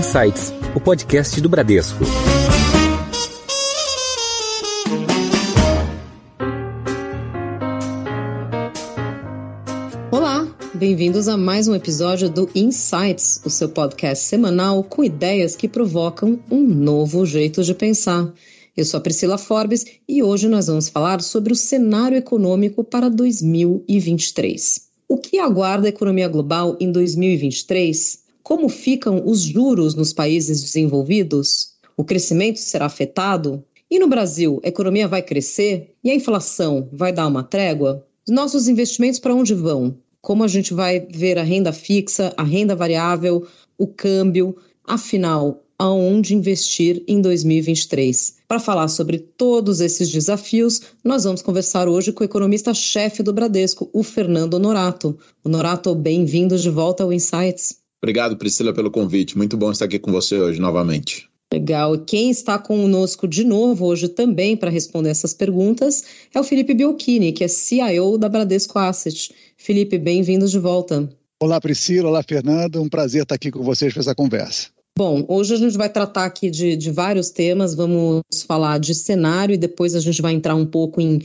Insights, o podcast do Bradesco. Olá, bem-vindos a mais um episódio do Insights, o seu podcast semanal com ideias que provocam um novo jeito de pensar. Eu sou a Priscila Forbes e hoje nós vamos falar sobre o cenário econômico para 2023. O que aguarda a economia global em 2023? Como ficam os juros nos países desenvolvidos? O crescimento será afetado? E no Brasil, a economia vai crescer? E a inflação vai dar uma trégua? Nossos investimentos para onde vão? Como a gente vai ver a renda fixa, a renda variável, o câmbio? Afinal, aonde investir em 2023? Para falar sobre todos esses desafios, nós vamos conversar hoje com o economista-chefe do Bradesco, o Fernando Honorato. Honorato, bem-vindo de volta ao Insights. Obrigado, Priscila, pelo convite. Muito bom estar aqui com você hoje novamente. Legal. Quem está conosco de novo hoje também para responder essas perguntas é o Felipe Biolchini, que é CIO da Bradesco Asset. Felipe, bem-vindo de volta. Olá, Priscila. Olá, Fernando. Um prazer estar aqui com vocês para essa conversa. Bom, hoje a gente vai tratar aqui de, de vários temas. Vamos falar de cenário e depois a gente vai entrar um pouco em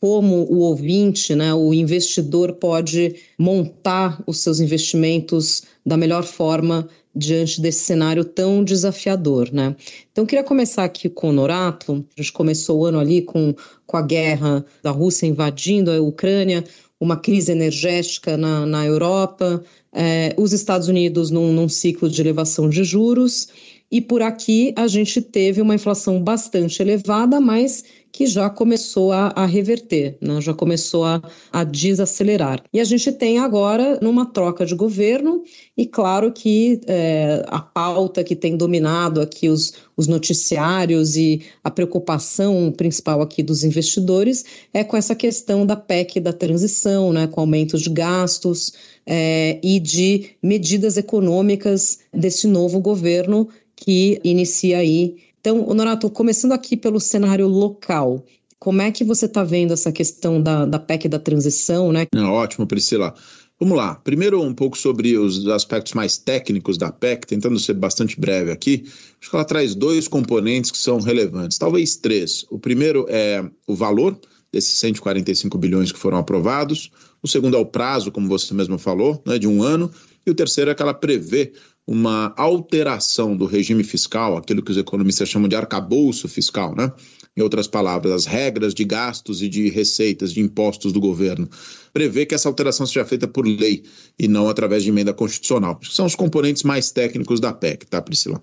como o ouvinte, né, o investidor pode montar os seus investimentos da melhor forma diante desse cenário tão desafiador, né? Então, queria começar aqui com o Norato. A gente começou o ano ali com, com a guerra da Rússia invadindo a Ucrânia, uma crise energética na, na Europa, eh, os Estados Unidos num, num ciclo de elevação de juros, e por aqui a gente teve uma inflação bastante elevada, mas que já começou a, a reverter, né? já começou a, a, desacelerar. E a gente tem agora numa troca de governo, e claro que é, a pauta que tem dominado aqui os, os noticiários e a preocupação principal aqui dos investidores é com essa questão da PEC da transição, né? com aumento de gastos é, e de medidas econômicas desse novo governo que inicia aí. Então, Honorato, começando aqui pelo cenário local, como é que você está vendo essa questão da, da PEC da transição, né? ótimo, Priscila. Vamos lá. Primeiro, um pouco sobre os aspectos mais técnicos da PEC, tentando ser bastante breve aqui. Acho que ela traz dois componentes que são relevantes, talvez três. O primeiro é o valor desses 145 bilhões que foram aprovados. O segundo é o prazo, como você mesmo falou, né, de um ano. E o terceiro é que ela prevê uma alteração do regime fiscal, aquilo que os economistas chamam de arcabouço fiscal, né? Em outras palavras, as regras de gastos e de receitas, de impostos do governo, prevê que essa alteração seja feita por lei e não através de emenda constitucional. São os componentes mais técnicos da PEC, tá, Priscila?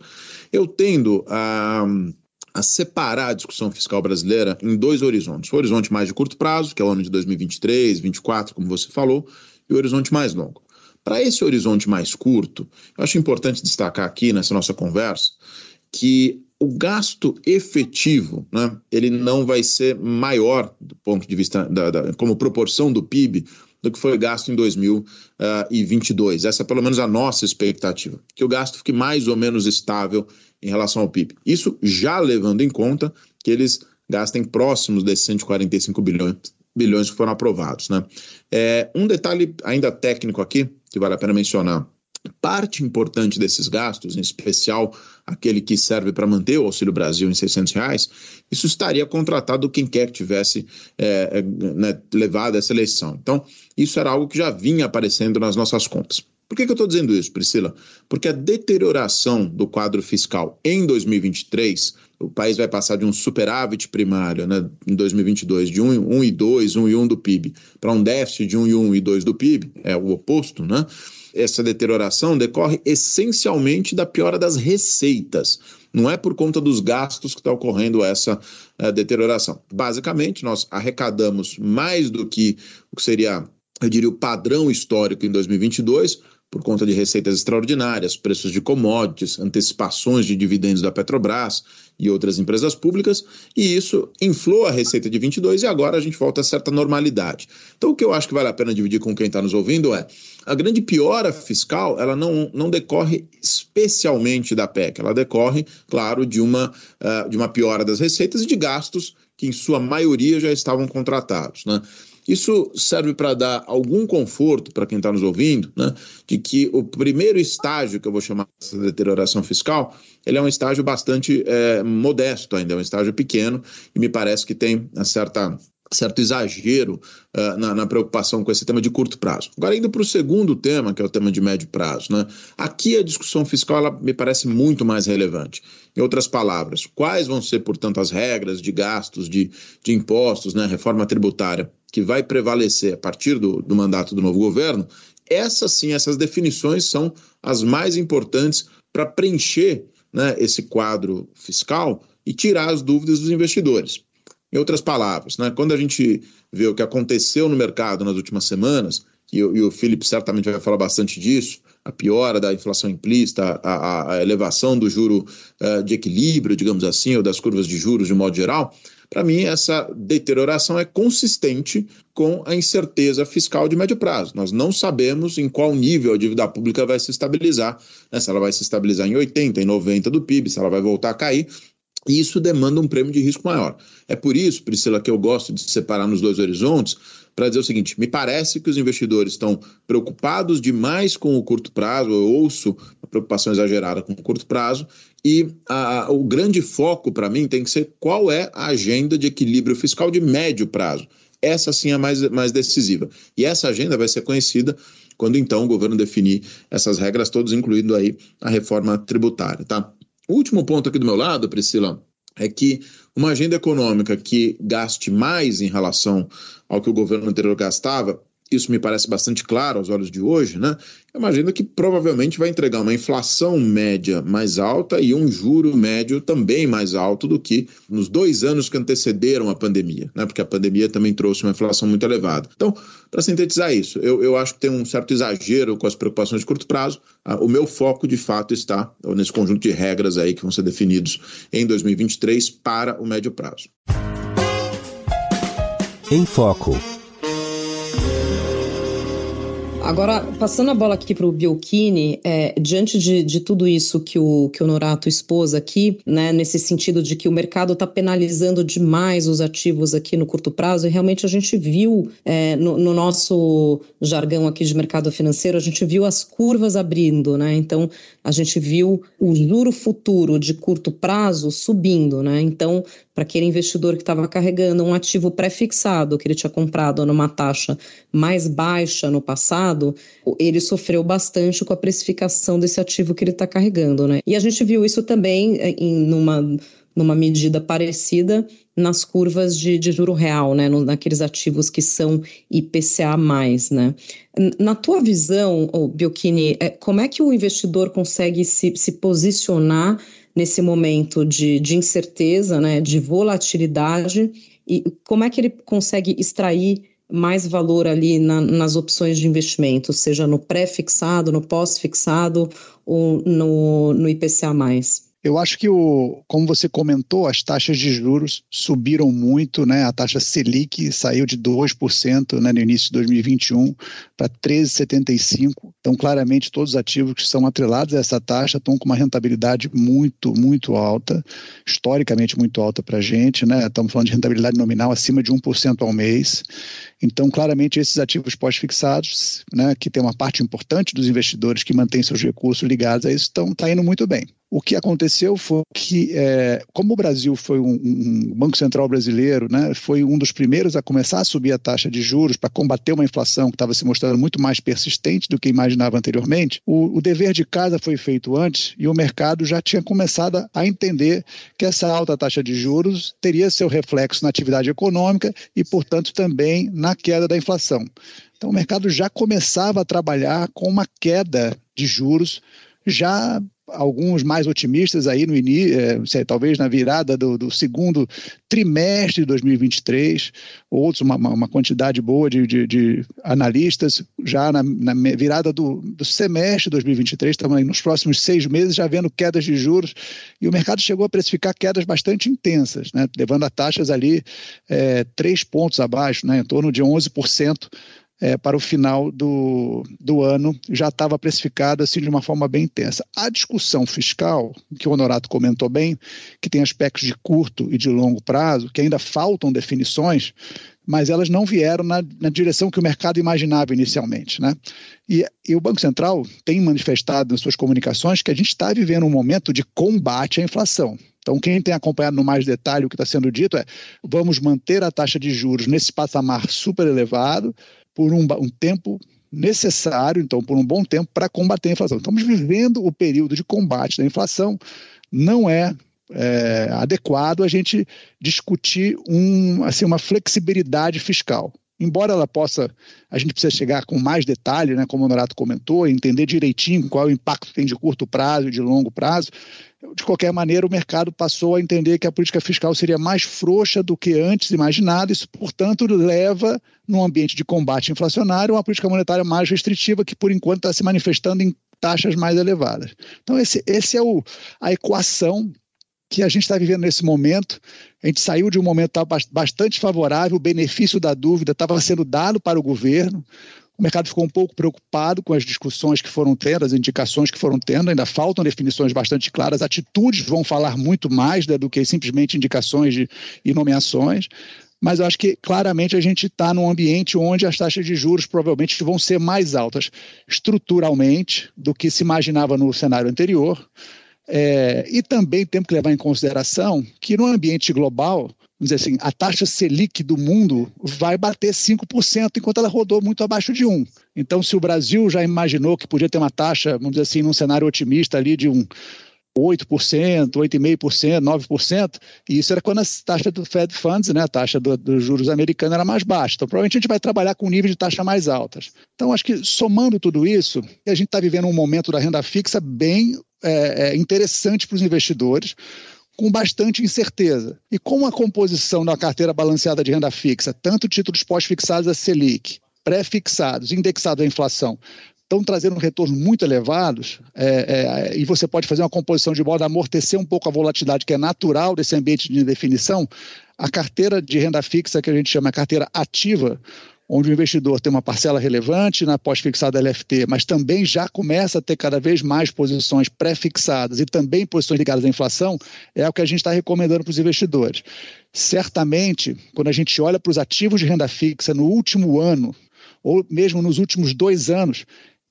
Eu tendo a a separar a discussão fiscal brasileira em dois horizontes. O horizonte mais de curto prazo, que é o ano de 2023, 2024, como você falou, e o horizonte mais longo. Para esse horizonte mais curto, eu acho importante destacar aqui nessa nossa conversa que o gasto efetivo, né, ele não vai ser maior do ponto de vista da, da, como proporção do PIB do que foi gasto em 2022. Essa é pelo menos a nossa expectativa, que o gasto fique mais ou menos estável em relação ao PIB. Isso já levando em conta que eles gastem próximos desses 145 bilhões, bilhões que foram aprovados. Né? É, um detalhe ainda técnico aqui, que vale a pena mencionar. Parte importante desses gastos, em especial aquele que serve para manter o Auxílio Brasil em 600 reais, isso estaria contratado quem quer que tivesse é, é, né, levado essa eleição. Então, isso era algo que já vinha aparecendo nas nossas contas. Por que, que eu estou dizendo isso, Priscila? Porque a deterioração do quadro fiscal em 2023, o país vai passar de um superávit primário né, em 2022 de 1,2, 1,1 do PIB, para um déficit de 1,1 e 2 do PIB, é o oposto, né? Essa deterioração decorre essencialmente da piora das receitas. Não é por conta dos gastos que está ocorrendo essa uh, deterioração. Basicamente, nós arrecadamos mais do que o que seria eu diria, o padrão histórico em 2022, por conta de receitas extraordinárias, preços de commodities, antecipações de dividendos da Petrobras e outras empresas públicas, e isso inflou a receita de 22 e agora a gente volta a certa normalidade. Então o que eu acho que vale a pena dividir com quem está nos ouvindo é a grande piora fiscal, ela não, não decorre especialmente da PEC, ela decorre, claro, de uma, uh, de uma piora das receitas e de gastos que em sua maioria já estavam contratados, né? Isso serve para dar algum conforto para quem está nos ouvindo, né, de que o primeiro estágio que eu vou chamar de deterioração fiscal, ele é um estágio bastante é, modesto ainda, é um estágio pequeno e me parece que tem uma certa certo exagero uh, na, na, preocupação com esse tema de curto prazo. Agora, indo para o segundo tema, que é o tema de médio prazo, né? aqui a discussão fiscal ela me parece muito mais relevante. Em outras palavras, quais vão ser, portanto, as regras de gastos, de, de impostos, né? reforma tributária, que vai prevalecer a partir do, do mandato do novo governo? Essas sim, essas definições são as mais importantes para preencher né, esse quadro fiscal e tirar as dúvidas dos investidores. Em outras palavras, né, quando a gente vê o que aconteceu no mercado nas últimas semanas, e, e o Felipe certamente vai falar bastante disso, a piora da inflação implícita, a, a elevação do juro uh, de equilíbrio, digamos assim, ou das curvas de juros de modo geral, para mim essa deterioração é consistente com a incerteza fiscal de médio prazo. Nós não sabemos em qual nível a dívida pública vai se estabilizar, né, se ela vai se estabilizar em 80, em 90 do PIB, se ela vai voltar a cair, e isso demanda um prêmio de risco maior. É por isso, Priscila, que eu gosto de separar nos dois horizontes, para dizer o seguinte: me parece que os investidores estão preocupados demais com o curto prazo, eu ouço uma preocupação exagerada com o curto prazo, e a, o grande foco para mim tem que ser qual é a agenda de equilíbrio fiscal de médio prazo. Essa sim é mais, mais decisiva. E essa agenda vai ser conhecida quando então o governo definir essas regras todas, incluindo aí a reforma tributária, tá? O último ponto aqui do meu lado, Priscila, é que uma agenda econômica que gaste mais em relação ao que o governo anterior gastava isso me parece bastante claro aos olhos de hoje, né? É uma agenda que provavelmente vai entregar uma inflação média mais alta e um juro médio também mais alto do que nos dois anos que antecederam a pandemia, né? Porque a pandemia também trouxe uma inflação muito elevada. Então, para sintetizar isso, eu, eu acho que tem um certo exagero com as preocupações de curto prazo. Ah, o meu foco, de fato, está nesse conjunto de regras aí que vão ser definidos em 2023 para o médio prazo. Em Foco. Agora, passando a bola aqui para o Biocchini, é, diante de, de tudo isso que o, que o Norato expôs aqui, né, nesse sentido de que o mercado está penalizando demais os ativos aqui no curto prazo, e realmente a gente viu é, no, no, nosso jargão aqui de mercado financeiro, a gente viu as curvas abrindo, né? Então, a gente viu o juro futuro de curto prazo subindo, né? Então, para aquele investidor que estava carregando um ativo pré-fixado que ele tinha comprado numa taxa mais baixa no passado, ele sofreu bastante com a precificação desse ativo que ele está carregando, né? E a gente viu isso também eh, em numa numa medida parecida nas curvas de, de juro real, né, naqueles ativos que são IPCA+, né. Na tua visão, oh, Biocchini, é, como é que o investidor consegue se, se posicionar nesse momento de, de incerteza, né, de volatilidade, e como é que ele consegue extrair mais valor ali na, nas opções de investimento, seja no pré-fixado, no pós-fixado ou no, no IPCA+. Eu acho que, o, como você comentou, as taxas de juros subiram muito, né? A taxa Selic saiu de 2% né, no início de 2021 para 13,75%. Então, claramente, todos os ativos que são atrelados a essa taxa estão com uma rentabilidade muito, muito alta, historicamente muito alta para a gente, né? Estamos falando de rentabilidade nominal acima de 1% ao mês. Então, claramente, esses ativos pós-fixados, né, que tem uma parte importante dos investidores que mantém seus recursos ligados a isso, estão tá indo muito bem. O que aconteceu foi que, é, como o Brasil foi um, um, Banco Central brasileiro, né, foi um dos primeiros a começar a subir a taxa de juros para combater uma inflação que estava se mostrando muito mais persistente do que imaginava anteriormente, o, o, dever de casa foi feito antes e o mercado já tinha começado a entender que essa alta taxa de juros teria seu reflexo na atividade econômica e, portanto, também na queda da inflação. Então, o mercado já começava a trabalhar com uma queda de juros já alguns mais otimistas aí no início, é, talvez na virada do, do, segundo trimestre de 2023, outros, uma, uma quantidade boa de, de, de analistas, já na, na virada do, do, semestre de 2023, estamos aí nos próximos seis meses já vendo quedas de juros, e o mercado chegou a precificar quedas bastante intensas, né, levando a taxas ali é, três pontos abaixo, né, em torno de 11% é, para o final do, do ano já estava precificado assim de uma forma bem intensa. A discussão fiscal, que o Honorato comentou bem, que tem aspectos de curto e de longo prazo, que ainda faltam definições, mas elas não vieram na, na direção que o mercado imaginava inicialmente. Né? E, e, o Banco Central tem manifestado nas suas comunicações que a gente está vivendo um momento de combate à inflação. Então, quem tem acompanhado no mais detalhe o que está sendo dito é: vamos manter a taxa de juros nesse patamar super elevado por um, um tempo necessário, então, por um bom tempo, para combater a inflação. Estamos vivendo o período de combate da inflação. Não é é, adequado a gente discutir um, assim, uma flexibilidade fiscal. Embora ela possa, a gente precisa chegar com mais detalhe, né, como o Norato comentou, entender direitinho qual é o impacto que tem de curto prazo e de longo prazo. De qualquer maneira, o mercado passou a entender que a política fiscal seria mais frouxa do que antes imaginado. Isso, portanto, leva, num ambiente de combate inflacionário, uma política monetária mais restritiva, que por enquanto está se manifestando em taxas mais elevadas. Então, esse, esse é o, a equação que a gente está vivendo nesse momento. A gente saiu de um momento bastante favorável, o benefício da dúvida estava sendo dado para o governo. O mercado ficou um pouco preocupado com as discussões que foram tendo, as indicações que foram tendo, ainda faltam definições bastante claras, atitudes vão falar muito mais né, do que simplesmente indicações de, e nomeações. Mas eu acho que claramente a gente está num ambiente onde as taxas de juros provavelmente vão ser mais altas estruturalmente do que se imaginava no cenário anterior. É, e também temos que levar em consideração que no ambiente global, vamos dizer assim, a taxa Selic do mundo vai bater 5%, enquanto ela rodou muito abaixo de 1%. Então, se o Brasil já imaginou que podia ter uma taxa, vamos dizer assim, num cenário otimista ali de um 8%, 8,5%, 9%, e isso era quando a taxa do Fed Funds, né, a taxa dos do juros americanos era mais baixa. Então, provavelmente a gente vai trabalhar com nível de taxa mais altas. Então, acho que somando tudo isso, a gente está vivendo um momento da renda fixa bem é, é interessante para os investidores, com bastante incerteza. E com a composição da carteira balanceada de renda fixa, tanto títulos pós-fixados a Selic, pré-fixados, indexados à inflação, estão trazendo retornos muito elevados, é, é, e você pode fazer uma composição de modo a amortecer um pouco a volatilidade que é natural desse ambiente de indefinição, a carteira de renda fixa, que a gente chama carteira ativa, onde o investidor tem uma parcela relevante na pós-fixada LFT, mas também já começa a ter cada vez mais posições pré-fixadas e também posições ligadas à inflação, é o que a gente está recomendando para os investidores. Certamente, quando a gente olha para os ativos de renda fixa no último ano, ou mesmo nos últimos dois anos,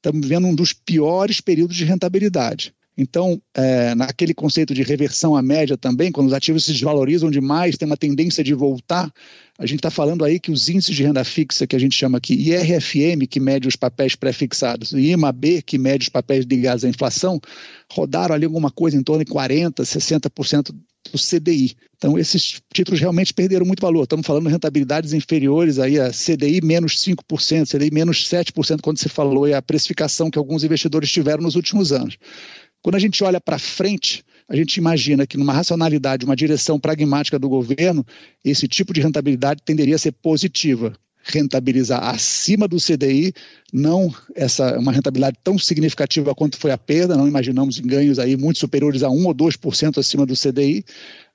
estamos vivendo um dos piores períodos de rentabilidade. Então, é, naquele conceito de reversão à média também, quando os ativos se desvalorizam demais, tem uma tendência de voltar. A gente está falando aí que os índices de renda fixa, que a gente chama aqui IRFM, que mede os papéis pré-fixados, e IMAB, que mede os papéis ligados à inflação, rodaram ali alguma coisa em torno de 40%, 60% do CDI. Então, esses títulos realmente perderam muito valor. Estamos falando de rentabilidades inferiores aí a CDI menos 5%, CDI menos 7%, quando se falou e a precificação que alguns investidores tiveram nos últimos anos. Quando a gente olha para frente, a gente imagina que numa racionalidade, uma direção pragmática do governo, esse tipo de rentabilidade tenderia a ser positiva. Rentabilizar acima do CDI, não essa uma rentabilidade tão significativa quanto foi a perda, não imaginamos ganhos aí muito superiores a 1 ou 2% acima do CDI,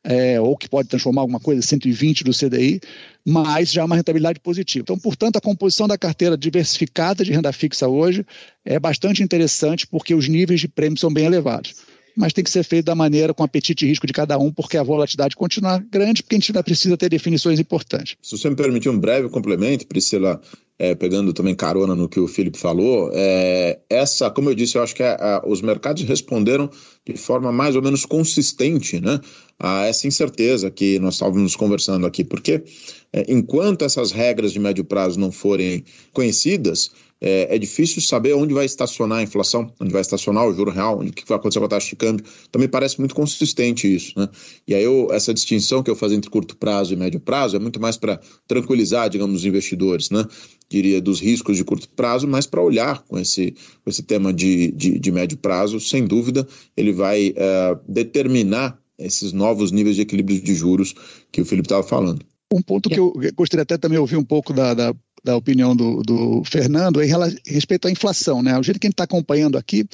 é, ou que pode transformar alguma coisa 120 do CDI, mas já é uma rentabilidade positiva. Então, portanto, a composição da carteira diversificada de renda fixa hoje é bastante interessante porque os níveis de prêmio são bem elevados mas tem que ser feito da maneira com apetite e risco de cada um, porque a volatilidade continua grande, porque a gente ainda precisa ter definições importantes. Se você me permitir um breve complemento, Priscila, é, pegando também carona no que o Felipe falou, é, essa, como eu disse, eu acho que a, é, a, os mercados responderam de forma mais ou menos consistente né, a essa incerteza que nós estávamos conversando aqui, porque é, enquanto essas regras de médio prazo não forem conhecidas, é, é, difícil saber onde vai estacionar a inflação, onde vai estacionar o juro real, onde, o que vai acontecer com a taxa de câmbio. Também parece muito consistente isso. Né? E aí eu, essa distinção que eu faço entre curto prazo e médio prazo é muito mais para tranquilizar, digamos, os investidores, né? diria, dos riscos de curto prazo, mas para olhar com esse, com esse tema de, de, de, médio prazo, sem dúvida, ele vai uh, determinar esses novos níveis de equilíbrio de juros que o Felipe estava falando. Um ponto que eu gostaria até também ouvir um pouco da, da da opinião do, do Fernando em respeito à inflação. Né? O jeito que a gente está acompanhando aqui,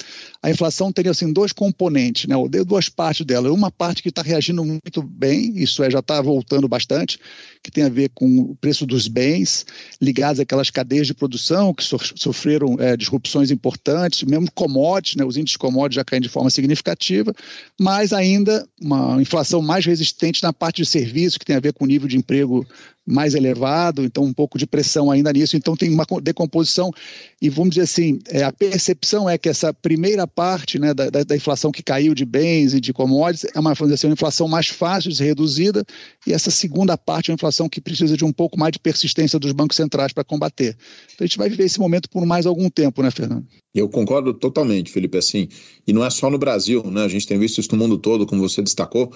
a inflação teria assim, dois componentes, né? duas partes dela. Uma parte que está reagindo muito bem, isso é, já está voltando bastante, que tem a ver com o preço dos bens ligados àquelas cadeias de produção que so, sofreram é, disrupções importantes, mesmo commodities, né? os índices commodities já caem de forma significativa, mas ainda uma inflação mais resistente na parte de serviços, que tem a ver com o nível de emprego mais elevado, então um pouco de pressão ainda nisso, então tem uma decomposição e vamos dizer assim, é, a percepção é que essa primeira parte né, da, da, inflação que caiu de bens e de commodities é uma, assim, uma inflação mais fácil de ser reduzida e essa segunda parte é uma inflação que precisa de um pouco mais de persistência dos bancos centrais para combater. Então a gente vai viver esse momento por mais algum tempo, né, Fernando? Eu concordo totalmente, Felipe, assim, e não é só no Brasil, né, a gente tem visto isso no mundo todo, como você destacou,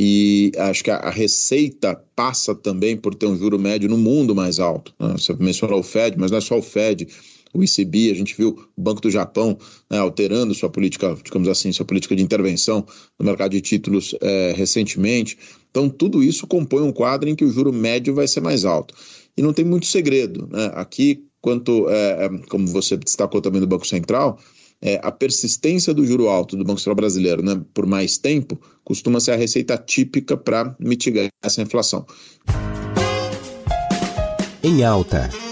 e acho que a, receita passa também por ter um juro médio no mundo mais alto. Né? Você mencionou o Fed, mas não é só o Fed. O ECB, a gente viu o Banco do Japão né, alterando sua política, digamos assim, sua política de intervenção no mercado de títulos é, recentemente. Então, tudo isso compõe um quadro em que o juro médio vai ser mais alto. E não tem muito segredo. Né? Aqui, quanto, é, é como você destacou também do Banco Central, é, a persistência do juro alto do Banco Central brasileiro né, por mais tempo costuma ser a receita típica para mitigar essa inflação. Em alta.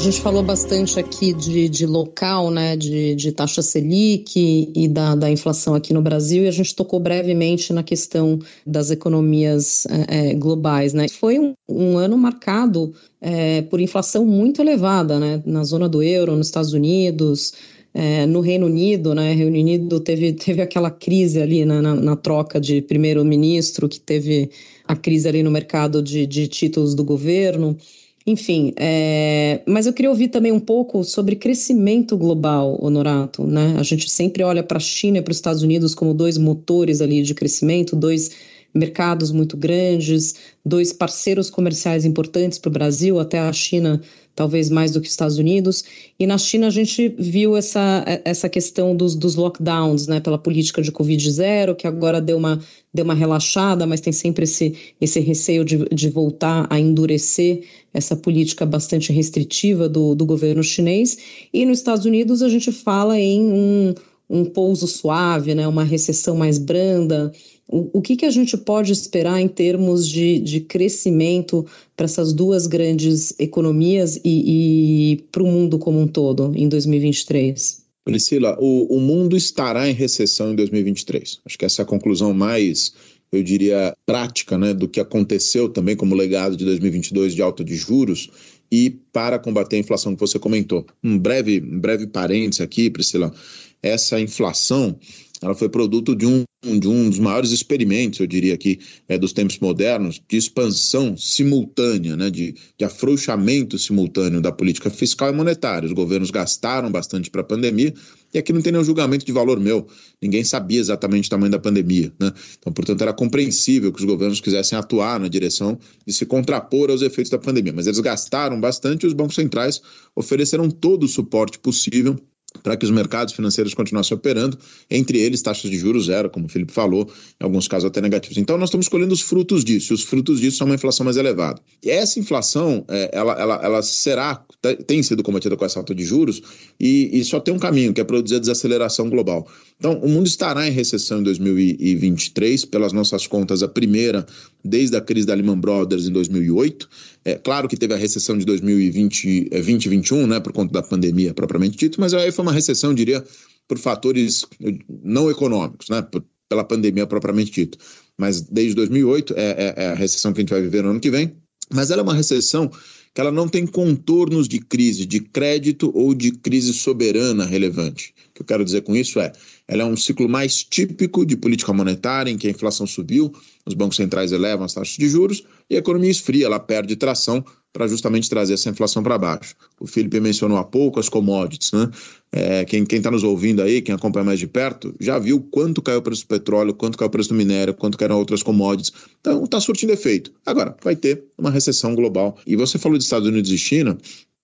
A gente falou bastante aqui de, de local, né, de, de taxa Selic e da, da inflação aqui no Brasil, e a gente tocou brevemente na questão das economias é, globais. Né? Foi um, um ano marcado é, por inflação muito elevada né, na zona do euro, nos Estados Unidos, é, no Reino Unido, né? Reino Unido teve, teve aquela crise ali né, na, na troca de primeiro-ministro, que teve a crise ali no mercado de, de títulos do governo. Enfim, é... mas eu queria ouvir também um pouco sobre crescimento global, Honorato. Né? A gente sempre olha para a China e para os Estados Unidos como dois motores ali de crescimento, dois mercados muito grandes, dois parceiros comerciais importantes para o Brasil, até a China talvez mais do que os Estados Unidos. E na China a gente viu essa, essa questão dos, dos lockdowns, né, pela política de Covid zero, que agora deu uma, deu uma relaxada, mas tem sempre esse, esse receio de, de voltar a endurecer essa política bastante restritiva do, do governo chinês. E nos Estados Unidos a gente fala em um, um pouso suave, né, uma recessão mais branda, o, que, que a gente pode esperar em termos de, de crescimento para essas duas grandes economias e, e para o mundo como um todo em 2023? Priscila, o, o mundo estará em recessão em 2023. Acho que essa é a conclusão mais eu diria, prática né, do que aconteceu também como legado de 2022 de alta de juros e para combater a inflação que você comentou. Um breve, um breve parênteses aqui, Priscila. Essa inflação ela foi produto de um, de um dos maiores experimentos, eu diria aqui, é, dos tempos modernos, de expansão simultânea, né, de, de afrouxamento simultâneo da política fiscal e monetária. Os governos gastaram bastante para a pandemia, e aqui não tem nenhum julgamento de valor meu. Ninguém sabia exatamente o tamanho da pandemia. Né? Então, portanto, era compreensível que os governos quisessem atuar na direção de se contrapor aos efeitos da pandemia. Mas eles gastaram bastante e os bancos centrais ofereceram todo o suporte possível para que os mercados financeiros continuassem operando, entre eles taxas de juros zero, como o Felipe falou, em alguns casos até negativos. Então nós estamos colhendo os frutos disso, os frutos disso são uma inflação mais elevada. E essa inflação, é, ela, ela, ela será, tem sido combatida com essa alta de juros, e, e só tem um caminho, que é produzir a desaceleração global. Então o mundo estará em recessão em 2023, pelas nossas contas, a primeira desde a crise da Lehman Brothers em 2008. É claro que teve a recessão de 2020 2021, é, né, por conta da pandemia propriamente dito, mas aí foi uma recessão, diria, por fatores não econômicos, né, por, pela pandemia propriamente dito. Mas desde 2008 é, é, é a recessão que a gente vai viver no ano que vem. Mas ela é uma recessão que ela não tem contornos de crise de crédito ou de crise soberana relevante. Que eu quero dizer com isso é, ela é um ciclo mais típico de política monetária, em que a inflação subiu, os bancos centrais elevam as taxas de juros e a economia esfria, ela perde tração para justamente trazer essa inflação para baixo. O Felipe mencionou há pouco as commodities, né? É, quem está nos ouvindo aí, quem acompanha mais de perto, já viu quanto caiu o preço do petróleo, quanto caiu o preço do minério, quanto caíram outras commodities. Então, está surtindo efeito. Agora, vai ter uma recessão global. E você falou de Estados Unidos e China,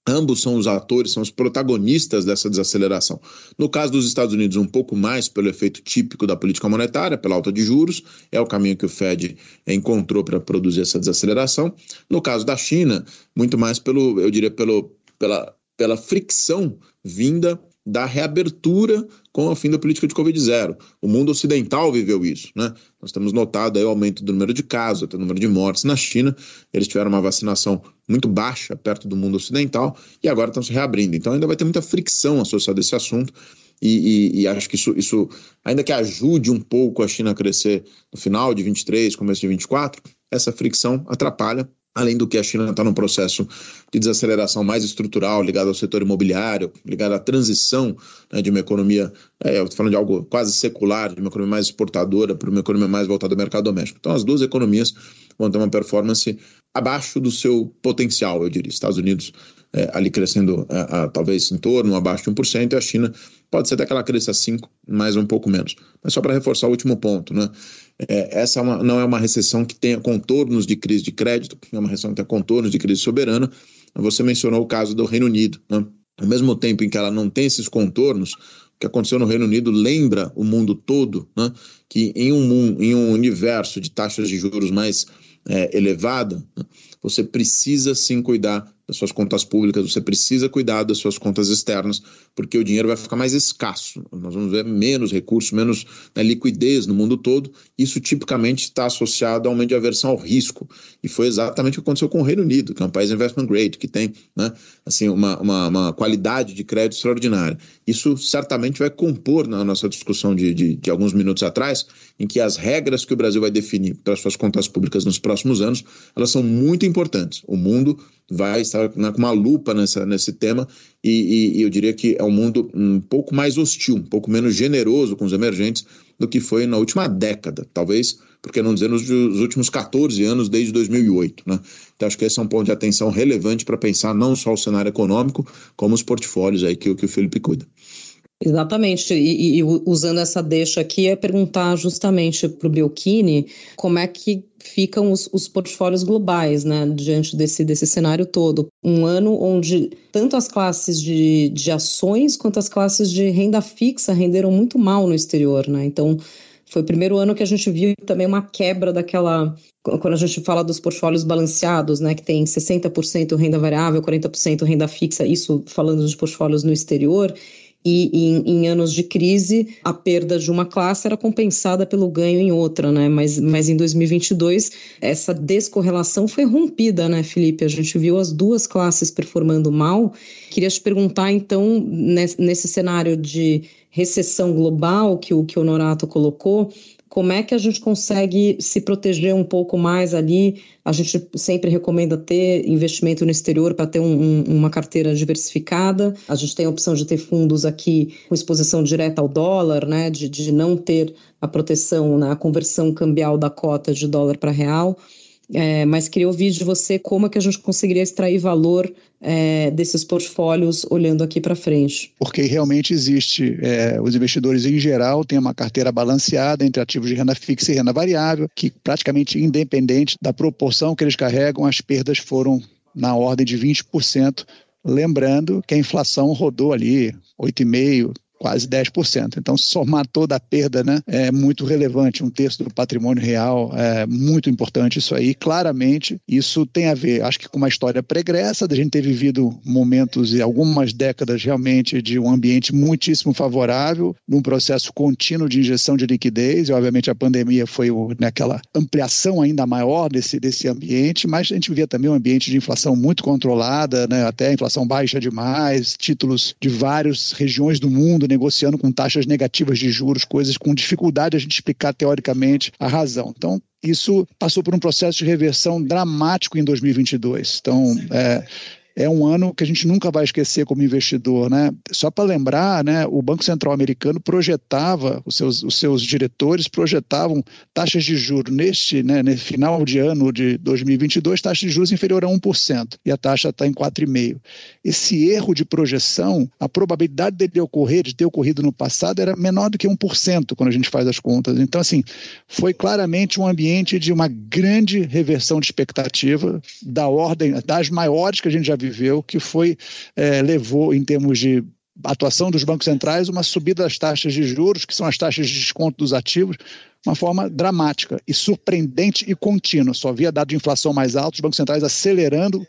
Ambos são os atores, são os protagonistas dessa desaceleração. No caso dos Estados Unidos, um pouco mais pelo efeito típico da política monetária, pela alta de juros, é o caminho que o Fed encontrou para produzir essa desaceleração. No caso da China, muito mais pelo, eu diria, pelo, pela, pela fricção vinda da reabertura com o fim da política de Covid-0. O mundo ocidental viveu isso. Né? Nós temos notado aí o aumento do número de casos, até o número de mortes na China. Eles tiveram uma vacinação muito baixa perto do mundo ocidental e agora estão se reabrindo. Então ainda vai ter muita fricção associada a esse assunto. E, e, e, acho que isso, isso, ainda que ajude um pouco a China a crescer no final de 23, começo de 24, essa fricção atrapalha Além do que a China está num processo de desaceleração mais estrutural ligado ao setor imobiliário, ligado à transição né, de uma economia, é, estou falando de algo quase secular, de uma economia mais exportadora para uma economia mais voltada ao mercado doméstico. Então, as duas economias vão ter uma performance abaixo do seu potencial, eu diria. Estados Unidos é, ali crescendo é, a, talvez em torno, abaixo de 1%, e a China pode ser até que ela cresça 5%, mais um pouco menos. Mas só para reforçar o último ponto, né? É, essa é uma, não é uma recessão que tenha contornos de crise de crédito, é uma recessão que tenha contornos de crise soberana. Você mencionou o caso do Reino Unido. Né? Ao mesmo tempo em que ela não tem esses contornos, o que aconteceu no Reino Unido lembra o mundo todo né, que em um, em um universo de taxas de juros mais é, elevada, né, você precisa sim cuidar das suas contas públicas, você precisa cuidar das suas contas externas, porque o dinheiro vai ficar mais escasso. Nós vamos ver menos recursos, menos né, liquidez no mundo todo. Isso tipicamente está associado a aumento de aversão ao risco. E foi exatamente o que aconteceu com o Reino Unido, que é um país investment grade, que tem né, assim, uma, uma, uma qualidade de crédito extraordinária. Isso certamente vai compor na nossa discussão de, de, de alguns minutos atrás, em que as regras que o Brasil vai definir para as suas contas públicas nos próximos anos, elas são muito importantes. O mundo vai estar com uma lupa nessa, nesse tema e, e, e, eu diria que é um mundo um pouco mais hostil, um pouco menos generoso com os emergentes do que foi na última década, talvez, porque não dizer nos últimos 14 anos, desde 2008. Né? Então acho que esse é um ponto de atenção relevante para pensar não só o cenário econômico, como os portfólios aí que, que o Felipe cuida. Exatamente, e, e, usando essa deixa aqui, é perguntar justamente para o Belchini como é que ficam os, os, portfólios globais, né, diante desse, desse cenário todo. Um ano onde tanto as classes de, de ações quanto as classes de renda fixa renderam muito mal no exterior, né, então foi o primeiro ano que a gente viu também uma quebra daquela. Quando a gente fala dos portfólios balanceados, né, que tem 60% renda variável, 40% renda fixa, isso falando de portfólios no exterior, e em, em, anos de crise a perda de uma classe era compensada pelo ganho em outra, né? Mas, mas em 2022 essa descorrelação foi rompida, né, Felipe? A gente viu as duas classes performando mal. Queria te perguntar então nesse, cenário de recessão global que o que o Norato colocou, como é que a gente consegue se proteger um pouco mais ali? A gente sempre recomenda ter investimento no exterior para ter um, um, uma carteira diversificada. A gente tem a opção de ter fundos aqui com exposição direta ao dólar, né? De, de não ter a proteção na né? conversão cambial da cota de dólar para real. É, mas queria ouvir de você como é que a gente conseguiria extrair valor é, desses portfólios olhando aqui para frente. Porque realmente existe, é, os investidores em geral têm uma carteira balanceada entre ativos de renda fixa e renda variável, que praticamente independente da proporção que eles carregam, as perdas foram na ordem de 20%. Lembrando que a inflação rodou ali 8,5%, quase 10%. Então, somar toda a perda né, é muito relevante, um terço do patrimônio real é muito importante isso aí. Claramente, isso tem a ver, acho que com uma história pregressa, da gente ter vivido momentos e algumas décadas realmente de um ambiente muitíssimo favorável, num processo contínuo de injeção de liquidez, e obviamente a pandemia foi o, né, aquela ampliação ainda maior desse, desse ambiente, mas a gente via também um ambiente de inflação muito controlada, né, até inflação baixa demais, títulos de várias regiões do mundo negociando com taxas negativas de juros, coisas com dificuldade de a gente explicar teoricamente a razão. Então, isso passou por um processo de reversão dramático em 2022. Então, é, é um ano que a gente nunca vai esquecer como investidor, né? Só para lembrar, né, o Banco Central americano projetava, os seus, os seus diretores projetavam taxas de juros neste, né, nesse final de ano de 2022, taxas de juros inferior a 1%, e a taxa está em 4,5%. Esse erro de projeção, a probabilidade dele ocorrer, de ter ocorrido no passado, era menor do que 1% quando a gente faz as contas. Então, assim, foi claramente um ambiente de uma grande reversão de expectativa, da ordem, das maiores que a gente já viu viveu, que foi é, levou em termos de atuação dos bancos centrais uma subida das taxas de juros, que são as taxas de desconto dos ativos, uma forma dramática e surpreendente e contínua. Só havia dado de inflação mais alto, os bancos centrais acelerando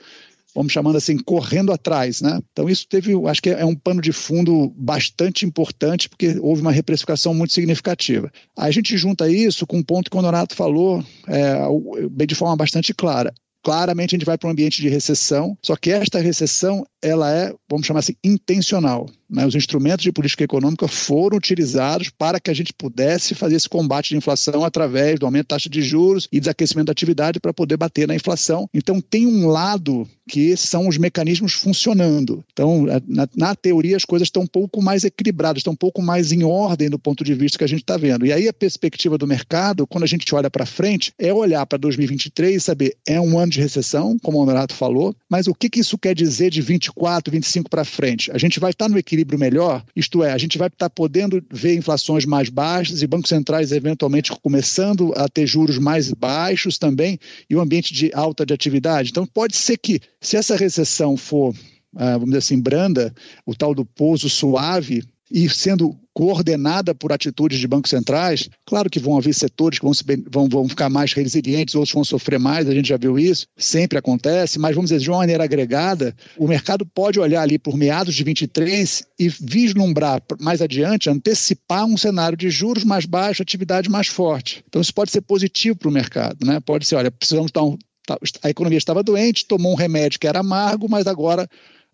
vamos chamando assim, correndo atrás. Né? Então, isso teve, acho que é um pano de fundo bastante importante, porque houve uma reprecificação muito significativa. A gente junta isso com um ponto que o Donato falou é, de forma bastante clara claramente a gente vai para um ambiente de recessão, só que esta recessão ela é, vamos chamar assim, intencional. Né? Os instrumentos de política econômica foram utilizados para que a gente pudesse fazer esse combate de inflação através do aumento da taxa de juros e desaquecimento da atividade para poder bater na inflação. Então, tem um lado que são os mecanismos funcionando. Então, na, na teoria, as coisas estão um pouco mais equilibradas, estão um pouco mais em ordem do ponto de vista que a gente está vendo. E aí, a perspectiva do mercado, quando a gente olha para frente, é olhar para 2023 e saber, é um ano de recessão, como o Honorato falou, mas o que, que isso quer dizer de 20 24, 25 para frente, a gente vai estar no equilíbrio melhor, isto é, a gente vai estar podendo ver inflações mais baixas e bancos centrais eventualmente começando a ter juros mais baixos também e um ambiente de alta de atividade. Então, pode ser que, se essa recessão for, ah, vamos dizer assim, branda, o tal do pouso suave, e sendo coordenada por atitudes de bancos centrais, claro que vão haver setores que vão, se, vão, vão ficar mais resilientes, outros vão sofrer mais, a gente já viu isso, sempre acontece, mas vamos dizer, de uma maneira agregada, o mercado pode olhar ali por meados de 23 e vislumbrar mais adiante, antecipar um cenário de juros mais baixos, atividade mais forte. Então isso pode ser positivo para o mercado, né? Pode ser, olha, precisamos dar um, tá, a economia estava doente, tomou um remédio que era amargo, mas agora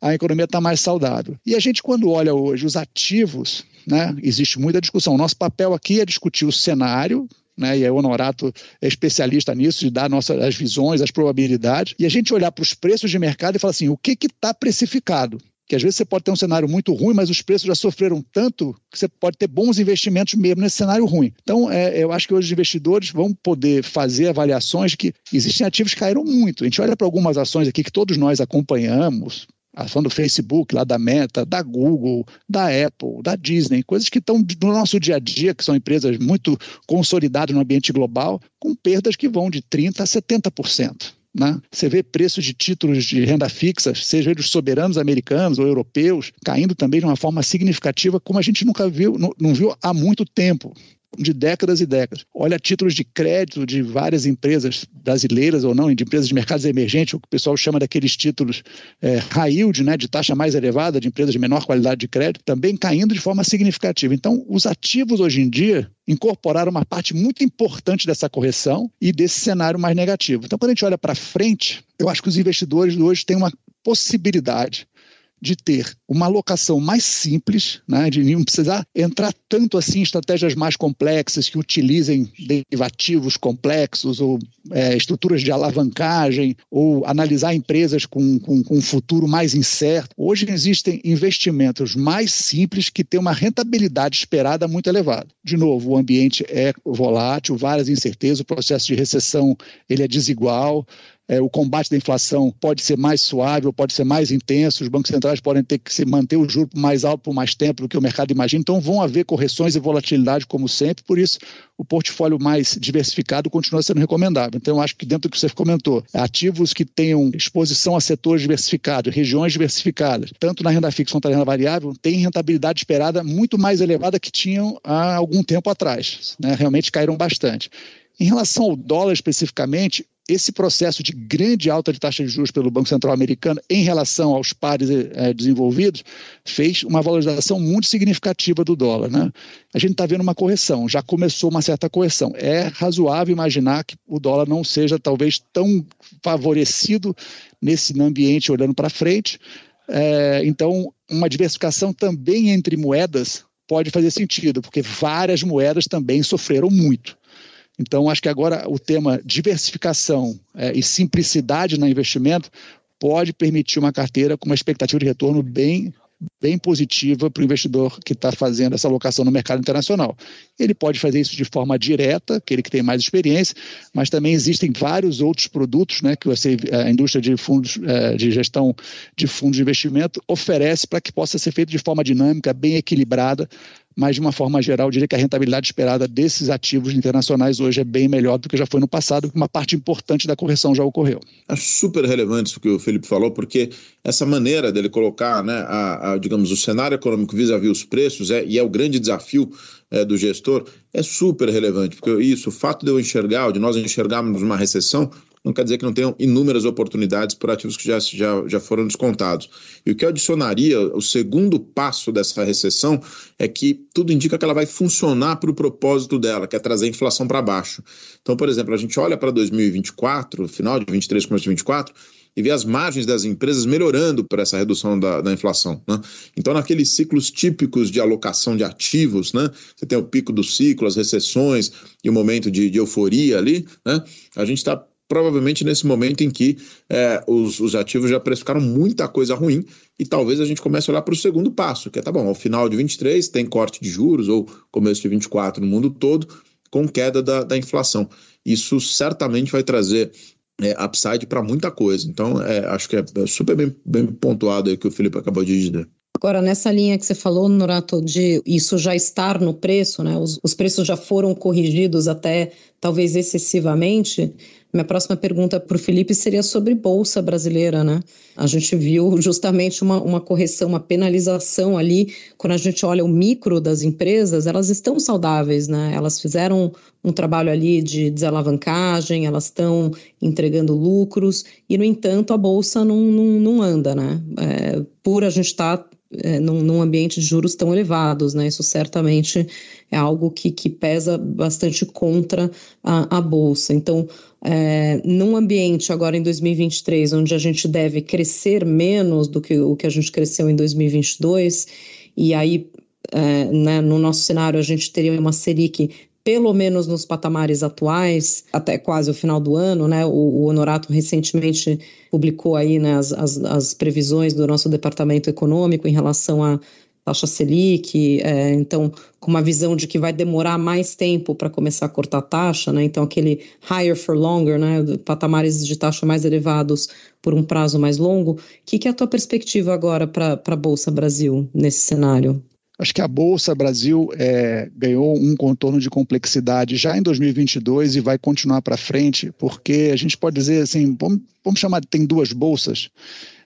a economia está mais saudável. E a gente, quando olha hoje os ativos, né, existe muita discussão. Nosso papel aqui é discutir o cenário, né, e o Honorato é especialista nisso, de dar nossas, as visões, as probabilidades, e a gente olhar para os preços de mercado e falar assim, o que está precificado? Que às vezes você pode ter um cenário muito ruim, mas os preços já sofreram tanto que você pode ter bons investimentos mesmo nesse cenário ruim. Então, é, eu acho que hoje os investidores vão poder fazer avaliações que existem ativos que caíram muito. A gente olha para algumas ações aqui que todos nós acompanhamos, a ação do Facebook, lá da Meta, da Google, da Apple, da Disney, coisas que estão no nosso dia a dia, que são empresas muito consolidadas no ambiente global, com perdas que vão de 30% a 70%. Né? Você vê preços de títulos de renda fixa, seja dos soberanos americanos ou europeus, caindo também de uma forma significativa, como a gente nunca viu, não, não viu há muito tempo de décadas e décadas. Olha títulos de crédito de várias empresas brasileiras ou não, de empresas de mercados emergentes, o que o pessoal chama daqueles títulos é, high yield, né, de taxa mais elevada, de empresas de menor qualidade de crédito, também caindo de forma significativa. Então, os ativos hoje em dia incorporaram uma parte muito importante dessa correção e desse cenário mais negativo. Então, quando a gente olha para frente, eu acho que os investidores hoje têm uma possibilidade de ter uma alocação mais simples, né, de não precisar entrar tanto assim em estratégias mais complexas que utilizem derivativos complexos ou é, estruturas de alavancagem ou analisar empresas com, com, com um futuro mais incerto. Hoje existem investimentos mais simples que têm uma rentabilidade esperada muito elevada. De novo, o ambiente é volátil, várias incertezas, o processo de recessão ele é desigual, é, o combate da inflação pode ser mais suave ou pode ser mais intenso, os bancos centrais podem ter que se manter o juro mais alto por mais tempo do que o mercado imagina, então vão haver correções e volatilidade como sempre, por isso o portfólio mais diversificado continua sendo recomendável. Então eu acho que dentro do que você comentou, ativos que tenham exposição a setores diversificados, regiões diversificadas, tanto na renda fixa quanto na renda variável, têm rentabilidade esperada muito mais elevada que tinham há algum tempo atrás, né? realmente caíram bastante. Em relação ao dólar especificamente, esse processo de grande alta de taxa de juros pelo Banco Central americano em relação aos pares é, desenvolvidos fez uma valorização muito significativa do dólar. Né? A gente está vendo uma correção, já começou uma certa correção. É razoável imaginar que o dólar não seja talvez tão favorecido nesse ambiente olhando para frente. É, então, uma diversificação também entre moedas pode fazer sentido, porque várias moedas também sofreram muito. Então, acho que agora o tema diversificação é, e simplicidade no investimento pode permitir uma carteira com uma expectativa de retorno bem bem positiva para o investidor que está fazendo essa alocação no mercado internacional. Ele pode fazer isso de forma direta, aquele que tem mais experiência, mas também existem vários outros produtos né, que você, a indústria de fundos é, de gestão de fundos de investimento oferece para que possa ser feito de forma dinâmica, bem equilibrada, mas de uma forma geral, eu diria que a rentabilidade esperada desses ativos internacionais hoje é bem melhor do que já foi no passado, uma parte importante da correção já ocorreu. É super relevante isso que o Felipe falou, porque essa maneira dele colocar, né, a, a digamos, o cenário econômico vis-à-vis os preços, é, e é o grande desafio é, do gestor, é super relevante, porque isso, o fato de eu enxergar, de nós enxergarmos uma recessão, não quer dizer que não tenham inúmeras oportunidades por ativos que já, já, já foram descontados. E o que eu adicionaria, o segundo passo dessa recessão, é que tudo indica que ela vai funcionar para o propósito dela, que é trazer a inflação para baixo. Então, por exemplo, a gente olha para 2024, final de 23, começo de 2024, e vê as margens das empresas melhorando por essa redução da, da inflação. Né? Então, naqueles ciclos típicos de alocação de ativos, né? você tem o pico do ciclo, as recessões e o momento de, de euforia ali, né? a gente está provavelmente nesse momento em que é, os, os, ativos já precificaram muita coisa ruim e talvez a gente comece a olhar para o segundo passo, que é, tá bom, ao final de 23 tem corte de juros ou começo de 24 no mundo todo, com queda da, da inflação. Isso certamente vai trazer é, upside para muita coisa. Então, é, acho que é, super bem, bem pontuado aí que o Felipe acabou de dizer. Agora, nessa linha que você falou, Norato, de isso já estar no preço, né? Os, os preços já foram corrigidos até talvez excessivamente. Minha próxima pergunta para o Felipe seria sobre Bolsa Brasileira, né? A gente viu justamente uma, uma correção, uma penalização ali. Quando a gente olha o micro das empresas, elas estão saudáveis, né? Elas fizeram um trabalho ali de desalavancagem, elas estão entregando lucros, e, no entanto, a Bolsa não, não, não anda, né? É, por a gente estar tá é, num, num, ambiente de juros tão elevados, né? Isso certamente é algo que, que pesa bastante contra a, a Bolsa. Então, é, num ambiente agora em 2023, onde a gente deve crescer menos do que o que a gente cresceu em 2022, e aí, é, né, no nosso cenário, a gente teria uma Selic pelo menos nos patamares atuais, até quase o final do ano, né? O, o Honorato recentemente publicou aí né, as, as, as, previsões do nosso departamento econômico em relação à taxa Selic, é, então, com uma visão de que vai demorar mais tempo para começar a cortar taxa, né? Então, aquele higher for longer, né? Patamares de taxa mais elevados por um prazo mais longo. O que, que é a tua perspectiva agora para a Bolsa Brasil nesse cenário? Acho que a Bolsa Brasil é, ganhou um contorno de complexidade já em 2022 e vai continuar para frente, porque a gente pode dizer assim, vamos, vamos chamar, tem duas bolsas.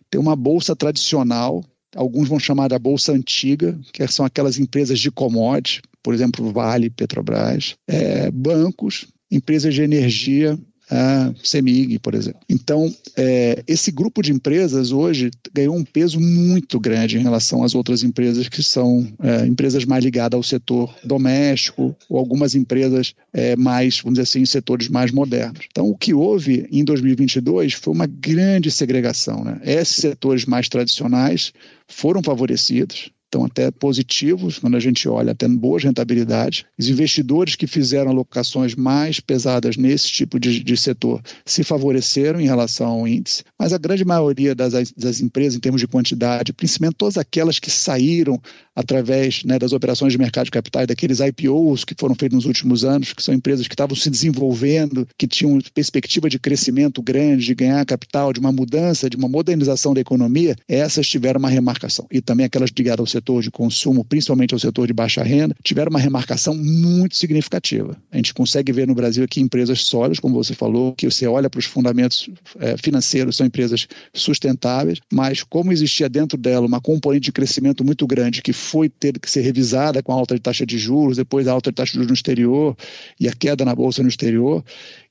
Tem uma bolsa tradicional, alguns vão chamar da bolsa antiga, que são aquelas empresas de commodities, por exemplo, Vale, Petrobras, é, bancos, empresas de energia a CEMIG, por exemplo. Então, é, esse grupo de empresas hoje ganhou um peso muito grande em relação às outras empresas que são é, empresas mais ligadas ao setor doméstico ou algumas empresas é, mais, vamos dizer assim, setores mais modernos. Então, o que houve em 2022 foi uma grande segregação. Né? Esses setores mais tradicionais foram favorecidos, estão até positivos quando a gente olha, tendo boas rentabilidades. Os investidores que fizeram alocações mais pesadas nesse tipo de, de setor se favoreceram em relação ao índice, mas a grande maioria das, das empresas, em termos de quantidade, principalmente todas aquelas que saíram através né, das operações de mercado de capitais, daqueles IPOs que foram feitos nos últimos anos, que são empresas que estavam se desenvolvendo, que tinham perspectiva de crescimento grande, de ganhar capital, de uma mudança, de uma modernização da economia, essas tiveram uma remarcação. E também aquelas ligadas ao setor de consumo, principalmente ao setor de baixa renda, tiveram uma remarcação muito significativa. A gente consegue ver no Brasil aqui empresas sólidas, como você falou, que você olha para os fundamentos é, financeiros, são empresas sustentáveis, mas como existia dentro dela uma componente de crescimento muito grande que foi ter que ser revisada com a alta de taxa de juros, depois a alta de taxa de juros no exterior e a queda na bolsa no exterior,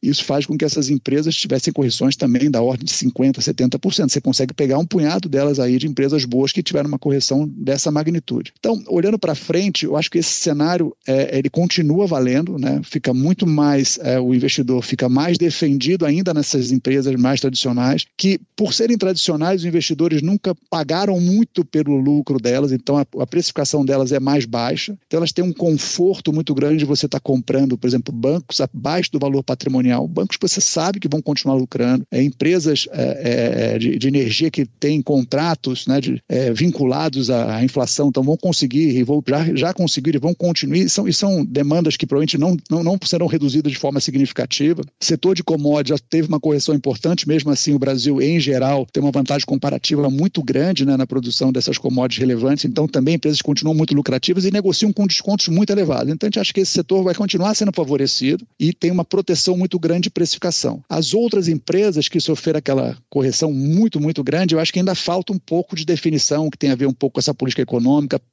isso faz com que essas empresas tivessem correções também da ordem de 50%, 70%. Você consegue pegar um punhado delas aí de empresas boas que tiveram uma correção dessa magnitude. Então, olhando para frente, eu acho que esse cenário é, ele continua valendo, né? fica muito mais, é, o investidor fica mais defendido ainda nessas empresas mais tradicionais, que por serem tradicionais, os investidores nunca pagaram muito pelo lucro delas, então a, a precificação delas é mais baixa, então elas têm um conforto muito grande de você estar tá comprando, por exemplo, bancos abaixo do valor patrimonial bancos que você sabe que vão continuar lucrando, é, empresas é, é, de, de, energia que têm contratos né, de, é, vinculados à, inflação então vão conseguir vão, já, já conseguiram e vão continuar, e são, e são demandas que provavelmente não, não, não serão reduzidas de forma significativa. Setor de commodities já teve uma correção importante, mesmo assim o Brasil, em geral, tem uma vantagem comparativa muito grande né, na produção dessas commodities relevantes, então também empresas continuam muito lucrativas e negociam com descontos muito elevados. Então a gente acha que esse setor vai continuar sendo favorecido e tem uma proteção muito grande de precificação. As outras empresas que sofreram aquela correção muito, muito grande, eu acho que ainda falta um pouco de definição que tem a ver um pouco com essa política econômica,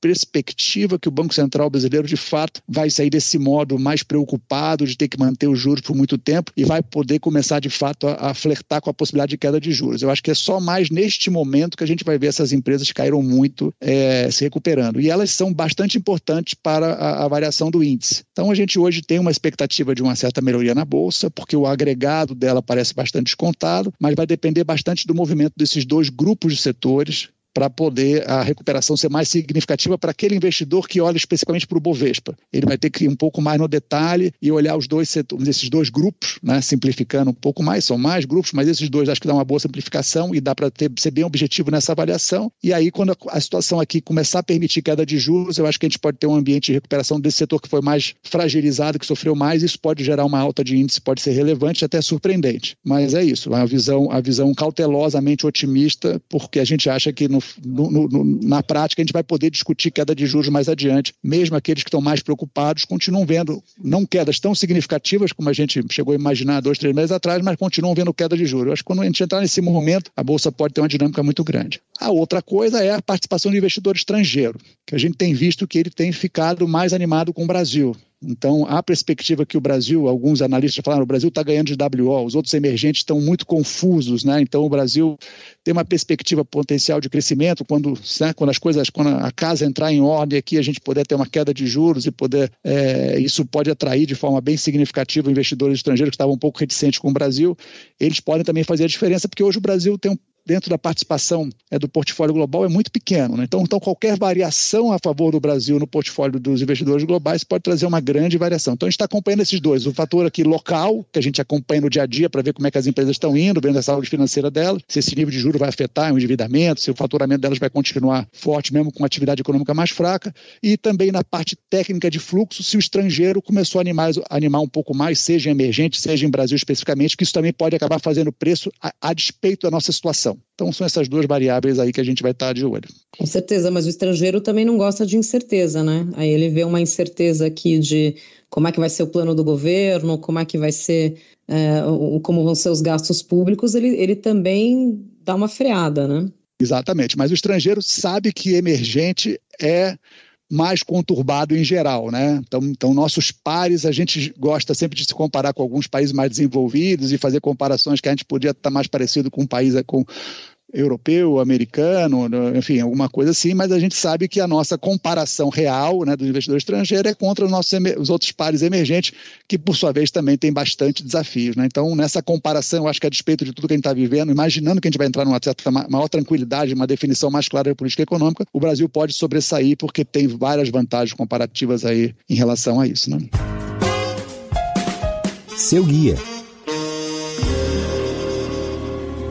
perspectiva que o Banco Central brasileiro de fato vai sair desse modo mais preocupado de ter que manter os juros por muito tempo e vai poder começar de fato a, a flertar com a possibilidade de queda de juros. Eu acho que é só mais neste momento que a gente vai ver essas empresas que caíram muito é, se recuperando. E elas são bastante importantes para a, a variação do índice. Então a gente hoje tem uma expectativa de uma certa melhoria na bolsa, porque o agregado dela parece bastante descontado, mas vai depender bastante do movimento desses dois grupos de setores para poder a recuperação ser mais significativa para aquele investidor que olha especificamente para o Bovespa. Ele vai ter que ir um pouco mais no detalhe e olhar os dois setores, esses dois grupos, né, simplificando um pouco mais, são mais grupos, mas esses dois acho que dá uma boa simplificação e dá para ser bem objetivo nessa avaliação. E aí, quando a, situação aqui começar a permitir queda de juros, eu acho que a gente pode ter um ambiente de recuperação desse setor que foi mais fragilizado, que sofreu mais, isso pode gerar uma alta de índice, pode ser relevante, até surpreendente. Mas é isso, a visão, a visão cautelosamente otimista, porque a gente acha que no no, no, na prática, a gente vai poder discutir queda de juros mais adiante. Mesmo aqueles que estão mais preocupados continuam vendo, não quedas tão significativas como a gente chegou a imaginar dois, três meses atrás, mas continuam vendo queda de juros. Eu acho que quando a gente entrar nesse momento, a Bolsa pode ter uma dinâmica muito grande. A outra coisa é a participação do investidor estrangeiro, que a gente tem visto que ele tem ficado mais animado com o Brasil. Então, a perspectiva que o Brasil, alguns analistas falaram, o Brasil está ganhando de WO, os outros emergentes estão muito confusos, né? Então, o Brasil tem uma perspectiva potencial de crescimento quando, né, quando as coisas, quando a casa entrar em ordem aqui, a gente puder ter uma queda de juros e poder, é, isso pode atrair de forma bem significativa investidores estrangeiros que estavam um pouco reticentes com o Brasil. Eles podem também fazer a diferença, porque hoje o Brasil tem um dentro da participação é, do portfólio global é muito pequeno. Né? Então, então, qualquer variação a favor do Brasil no portfólio dos investidores globais pode trazer uma grande variação. Então, a gente está acompanhando esses dois. O fator aqui local, que a gente acompanha no dia a dia para ver como é que as empresas estão indo, vendo a saúde financeira delas, se esse nível de juros vai afetar o endividamento, se o faturamento delas vai continuar forte mesmo com atividade econômica mais fraca, e também na parte técnica de fluxo, se o estrangeiro começou a animar, animar um pouco mais, seja emergente, seja em Brasil especificamente, que isso também pode acabar fazendo preço a, a despeito da nossa situação. Então, são essas duas variáveis aí que a gente vai estar de olho. Com certeza, mas o estrangeiro também não gosta de incerteza, né? Aí ele vê uma incerteza aqui de como é que vai ser o plano do governo, como é que vai ser, é, como vão ser os gastos públicos, ele, ele também dá uma freada, né? Exatamente, mas o estrangeiro sabe que emergente é mais conturbado em geral, né? Então, então, nossos pares, a gente gosta sempre de se comparar com alguns países mais desenvolvidos e fazer comparações que a gente podia estar mais parecido com um país com europeu, americano, enfim, alguma coisa assim, mas a gente sabe que a nossa comparação real né, do investidor estrangeiro é contra os, nossos, os outros pares emergentes, que por sua vez também tem bastante desafios. Né? Então, nessa comparação, eu acho que a despeito de tudo que a gente está vivendo, imaginando que a gente vai entrar numa certa maior tranquilidade, uma definição mais clara da política econômica, o Brasil pode sobressair porque tem várias vantagens comparativas aí em relação a isso. Né? Seu guia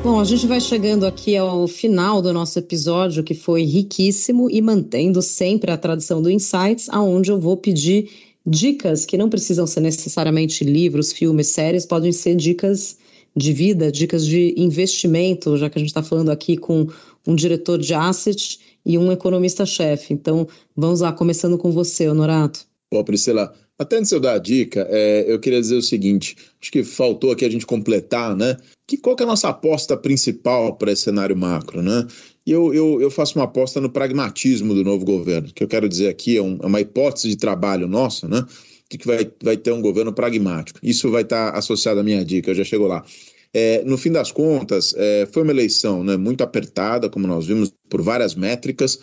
Bom, a gente vai chegando aqui ao final do nosso episódio, que foi riquíssimo e mantendo sempre a tradição do Insights, aonde eu vou pedir dicas que não precisam ser necessariamente livros, filmes, séries, podem ser dicas de vida, dicas de investimento, já que a gente está falando aqui com um diretor de asset e um economista-chefe. Então, vamos lá, começando com você, Honorato. Bom, Priscila, até antes de eu dar a dica, é, eu queria dizer o seguinte: acho que faltou aqui a gente completar, né? Que qual que é a nossa aposta principal para esse cenário macro, né? E eu, eu, eu, faço uma aposta no pragmatismo do novo governo. Que eu quero dizer aqui é, um, é uma hipótese de trabalho nossa, né? De que vai, vai ter um governo pragmático. Isso vai estar associado à minha dica, eu já chego lá. É, no fim das contas, é, foi uma eleição né, muito apertada, como nós vimos, por várias métricas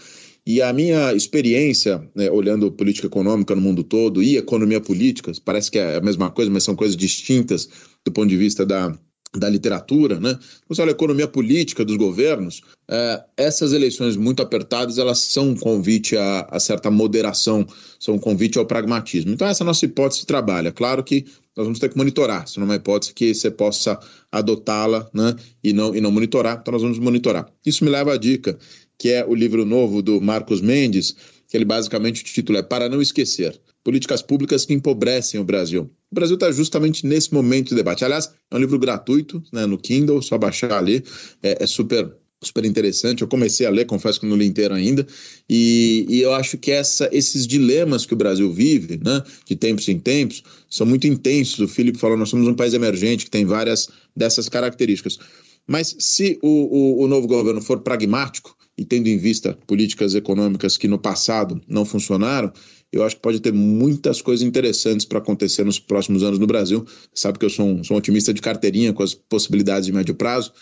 e a minha experiência, né, olhando política econômica no mundo todo e economia política, parece que é a mesma coisa, mas são coisas distintas do ponto de vista da, da literatura, né? Você olha a economia política dos governos, é, essas eleições muito apertadas, elas são um convite a, a, certa moderação, são um convite ao pragmatismo. Então essa é a nossa hipótese de trabalho. É claro que nós vamos ter que monitorar, se não é uma hipótese que você possa adotá-la, né? E não, e não monitorar, então nós vamos monitorar. Isso me leva à dica que é o livro novo do Marcos Mendes, que ele basicamente o título é Para Não Esquecer. Políticas públicas que empobrecem o Brasil. O Brasil está justamente nesse momento de debate. Aliás, é um livro gratuito né, no Kindle, só baixar ali. É, é super super interessante. Eu comecei a ler, confesso que não li inteiro ainda, e, e, eu acho que essa, esses dilemas que o Brasil vive, né, de tempos em tempos, são muito intensos. O Felipe falou, nós somos um país emergente que tem várias dessas características. Mas se o, o, o novo governo for pragmático, e tendo em vista políticas econômicas que no passado não funcionaram, eu acho que pode ter muitas coisas interessantes para acontecer nos próximos anos no Brasil. Sabe que eu sou um, sou um otimista de carteirinha com as possibilidades de médio prazo.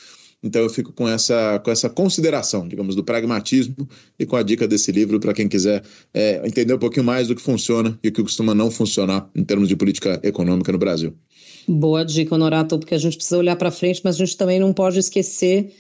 Então eu fico com essa, com essa consideração, digamos, do pragmatismo e com a dica desse livro para quem quiser é, entender um pouquinho mais do que funciona e o que costuma não funcionar em termos de política econômica no Brasil. Boa dica, Honorato, porque a gente precisa olhar para frente, mas a gente também não pode esquecer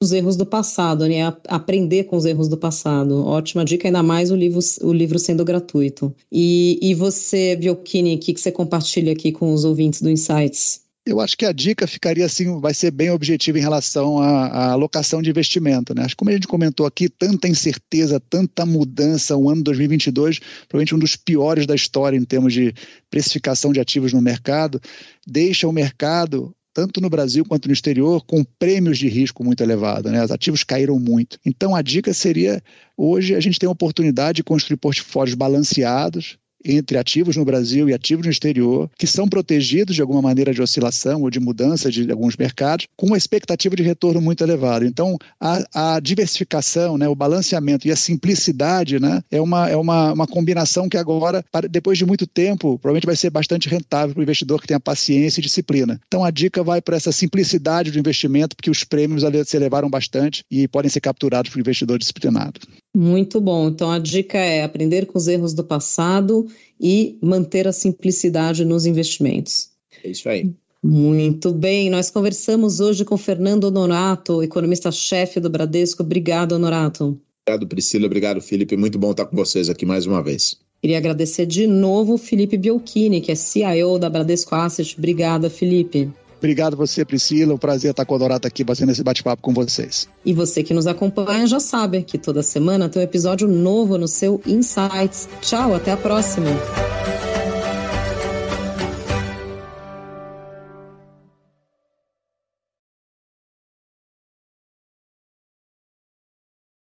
dos erros do passado, né? Aprender com os erros do passado. Ótima dica, ainda mais o livro, o livro sendo gratuito. E, e você, Biocchini, o que, que você compartilha aqui com os ouvintes do Insights? Eu acho que a dica ficaria assim, vai ser bem objetiva em relação à, alocação de investimento. Né? Acho que como a gente comentou aqui, tanta incerteza, tanta mudança, o ano 2022, provavelmente um dos piores da história em termos de precificação de ativos no mercado, deixa o mercado tanto no Brasil quanto no exterior, com prêmios de risco muito elevados. Né? Os ativos caíram muito. Então, a dica seria: hoje a gente tem a oportunidade de construir portfólios balanceados, entre ativos no Brasil e ativos no exterior, que são protegidos de alguma maneira de oscilação ou de mudança de alguns mercados, com uma expectativa de retorno muito elevada. Então, a, a diversificação, né, o balanceamento e a simplicidade né, é, uma, é uma, uma combinação que agora, depois de muito tempo, provavelmente vai ser bastante rentável para o investidor que tenha paciência e disciplina. Então, a dica vai para essa simplicidade do investimento, porque os prêmios se elevaram bastante e podem ser capturados por investidor disciplinado. Muito bom. Então a dica é aprender com os erros do passado e manter a simplicidade nos investimentos. É isso aí. Muito bem, nós conversamos hoje com Fernando Honorato, economista-chefe do Bradesco. Obrigado, Honorato. Obrigado, Priscila. Obrigado, Felipe. Muito bom estar com vocês aqui mais uma vez. Queria agradecer de novo o Felipe Biolchini, que é CIO da Bradesco Asset. Obrigada, Felipe. Obrigado você, Priscila. Um prazer estar com a Dorata aqui fazendo esse bate-papo com vocês. E você que nos acompanha já sabe que toda semana tem um episódio novo no seu Insights. Tchau, até a próxima.